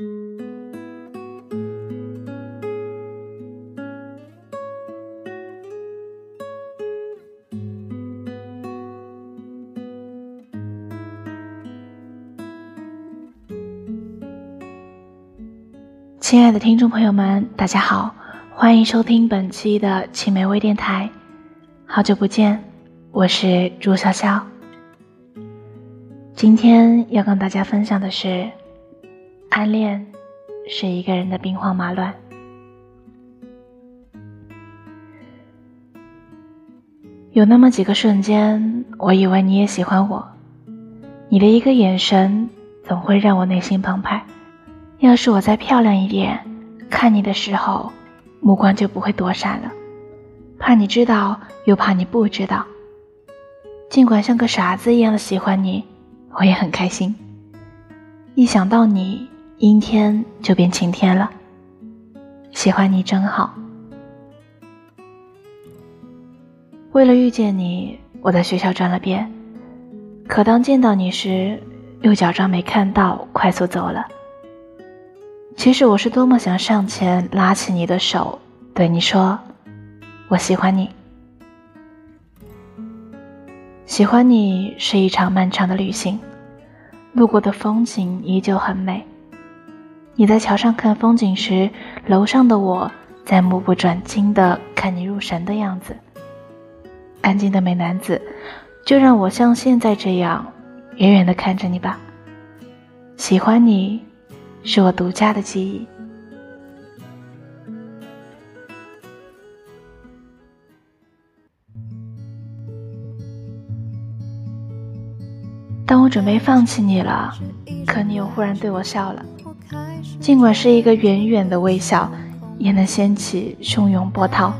亲爱的听众朋友们，大家好，欢迎收听本期的青梅微电台。好久不见，我是朱潇潇。今天要跟大家分享的是，暗恋是一个人的兵荒马乱。有那么几个瞬间，我以为你也喜欢我，你的一个眼神总会让我内心澎湃。要是我再漂亮一点，看你的时候，目光就不会躲闪了。怕你知道，又怕你不知道。尽管像个傻子一样的喜欢你，我也很开心。一想到你，阴天就变晴天了。喜欢你真好。为了遇见你，我在学校转了遍，可当见到你时，又假装没看到，快速走了。其实我是多么想上前拉起你的手，对你说：“我喜欢你。”喜欢你是一场漫长的旅行，路过的风景依旧很美。你在桥上看风景时，楼上的我在目不转睛的看你入神的样子。安静的美男子，就让我像现在这样远远的看着你吧。喜欢你。是我独家的记忆。当我准备放弃你了，可你又忽然对我笑了。尽管是一个远远的微笑，也能掀起汹涌波涛。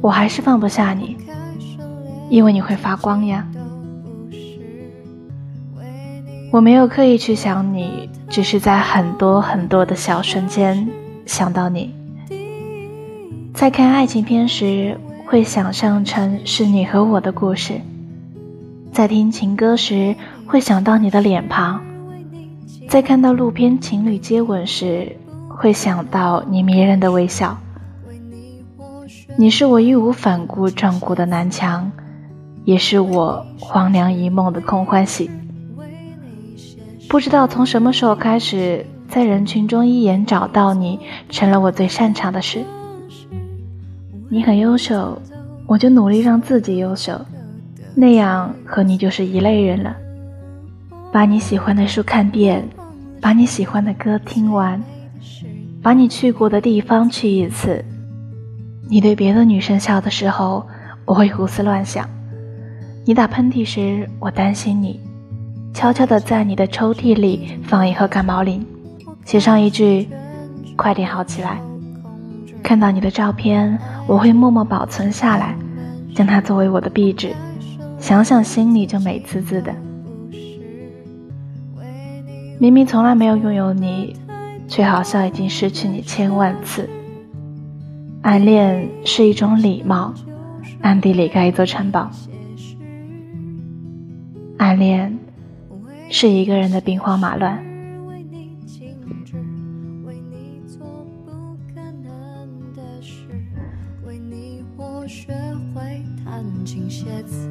我还是放不下你，因为你会发光呀。我没有刻意去想你，只是在很多很多的小瞬间想到你。在看爱情片时，会想象成是你和我的故事；在听情歌时，会想到你的脸庞；在看到路边情侣接吻时，会想到你迷人的微笑。你是我义无反顾撞过的南墙，也是我黄粱一梦的空欢喜。不知道从什么时候开始，在人群中一眼找到你，成了我最擅长的事。你很优秀，我就努力让自己优秀，那样和你就是一类人了。把你喜欢的书看遍，把你喜欢的歌听完，把你去过的地方去一次。你对别的女生笑的时候，我会胡思乱想；你打喷嚏时，我担心你。悄悄地在你的抽屉里放一盒感冒灵，写上一句“快点好起来”。看到你的照片，我会默默保存下来，将它作为我的壁纸。想想心里就美滋滋的。明明从来没有拥有你，却好像已经失去你千万次。暗恋是一种礼貌，暗地里盖一座城堡。暗恋。是一个人的兵荒马乱。学会弹琴写词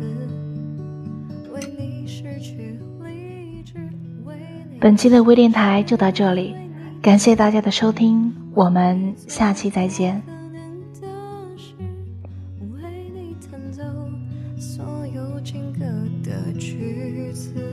本期的微电台就到这里，感谢大家的收听，我们下期再见。为你弹奏所有情歌的句子。